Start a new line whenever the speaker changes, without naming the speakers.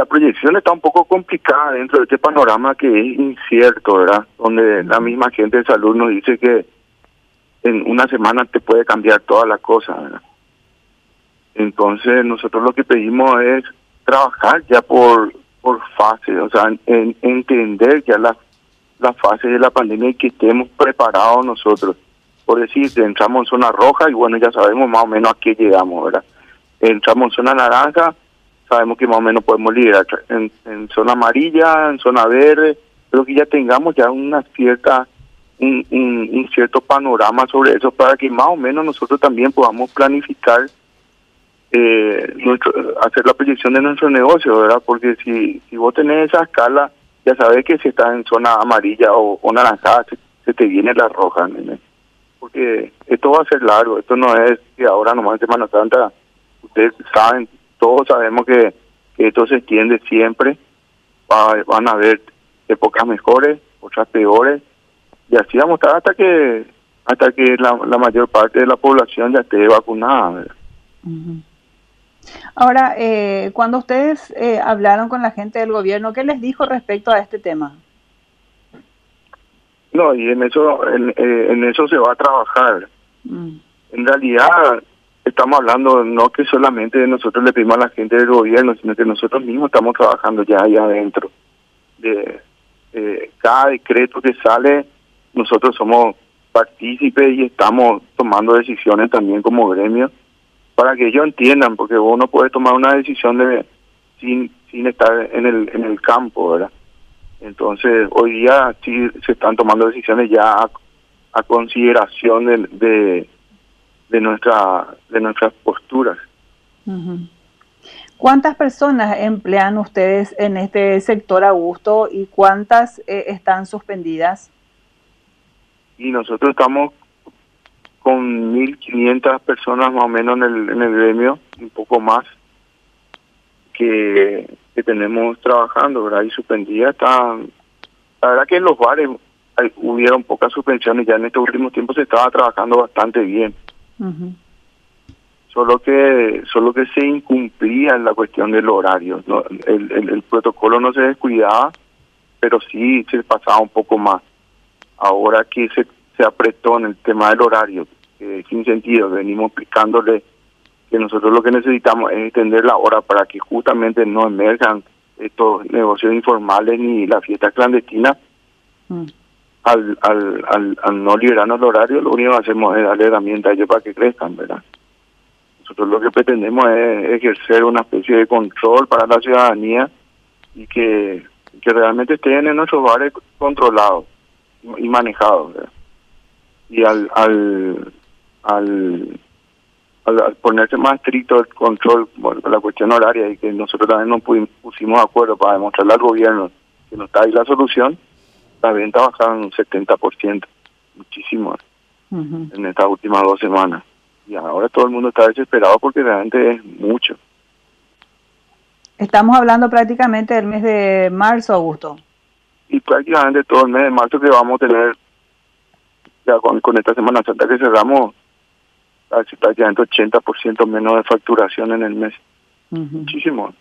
la proyección está un poco complicada dentro de este panorama que es incierto, ¿verdad? Donde la misma gente de salud nos dice que en una semana te puede cambiar toda la cosa, ¿verdad? Entonces nosotros lo que pedimos es trabajar ya por por fase, o sea, en, entender ya la, la fase de la pandemia y que estemos preparados nosotros. Por decir, entramos en zona roja y bueno, ya sabemos más o menos a qué llegamos, ¿verdad? Entramos en zona naranja, sabemos que más o menos podemos liderar en, zona amarilla, en zona verde, pero que ya tengamos ya una cierta un, cierto panorama sobre eso para que más o menos nosotros también podamos planificar eh, nuestro, hacer la proyección de nuestro negocio, ¿verdad? Porque si, vos tenés esa escala, ya sabes que si estás en zona amarilla o, o naranjada, se, te viene la roja, Porque esto va a ser largo, esto no es que ahora nomás en Semana Santa, ustedes saben, todos sabemos que, esto se extiende siempre, van a haber épocas mejores, otras peores, y así vamos a estar hasta que hasta que la, la mayor parte de la población ya esté vacunada.
Ahora, eh, cuando ustedes eh, hablaron con la gente del gobierno, ¿qué les dijo respecto a este tema?
No, y en eso en, eh, en eso se va a trabajar. Mm. En realidad estamos hablando no que solamente nosotros le pedimos a la gente del gobierno, sino que nosotros mismos estamos trabajando ya ahí adentro. De cada decreto que sale, nosotros somos partícipes y estamos tomando decisiones también como gremio para que ellos entiendan, porque uno puede tomar una decisión de sin sin estar en el en el campo, ¿verdad? Entonces, hoy día sí se están tomando decisiones ya a, consideración de, de, nuestra de nuestras posturas.
¿Cuántas personas emplean ustedes en este sector Augusto y cuántas eh, están suspendidas?
Y nosotros estamos con 1.500 personas más o menos en el, en el gremio, un poco más, que, que tenemos trabajando, ¿verdad? Y suspendida está... La verdad que en los bares hay, hubieron pocas suspensiones, ya en estos últimos tiempos se estaba trabajando bastante bien. Solo que solo que se incumplía en la cuestión del horario. ¿no? El, el, el protocolo no se descuidaba, pero sí se pasaba un poco más. Ahora que se se apretó en el tema del horario, sin sentido, venimos explicándole que nosotros lo que necesitamos es extender la hora para que justamente no emerjan estos negocios informales ni la fiesta clandestina. Mm. Al, al, al, no liberarnos el horario, lo único que hacemos es darle herramientas a ellos para que crezcan, ¿verdad? Nosotros lo que pretendemos es ejercer una especie de control para la ciudadanía y que, que realmente estén en nuestros bares controlados y manejados, y al al, al, al, ponerse más estricto el control por la cuestión horaria y que nosotros también nos pusimos de acuerdo para demostrarle al gobierno que no está ahí la solución, la venta bajaron un 70%, muchísimo, en estas últimas dos semanas. Y ahora todo el mundo está desesperado porque realmente es mucho.
Estamos hablando prácticamente del mes de marzo, Augusto.
Y prácticamente todo el mes de marzo que vamos a tener con, con esta Semana Santa que cerramos, prácticamente 80% menos de facturación en el mes. Muchísimo.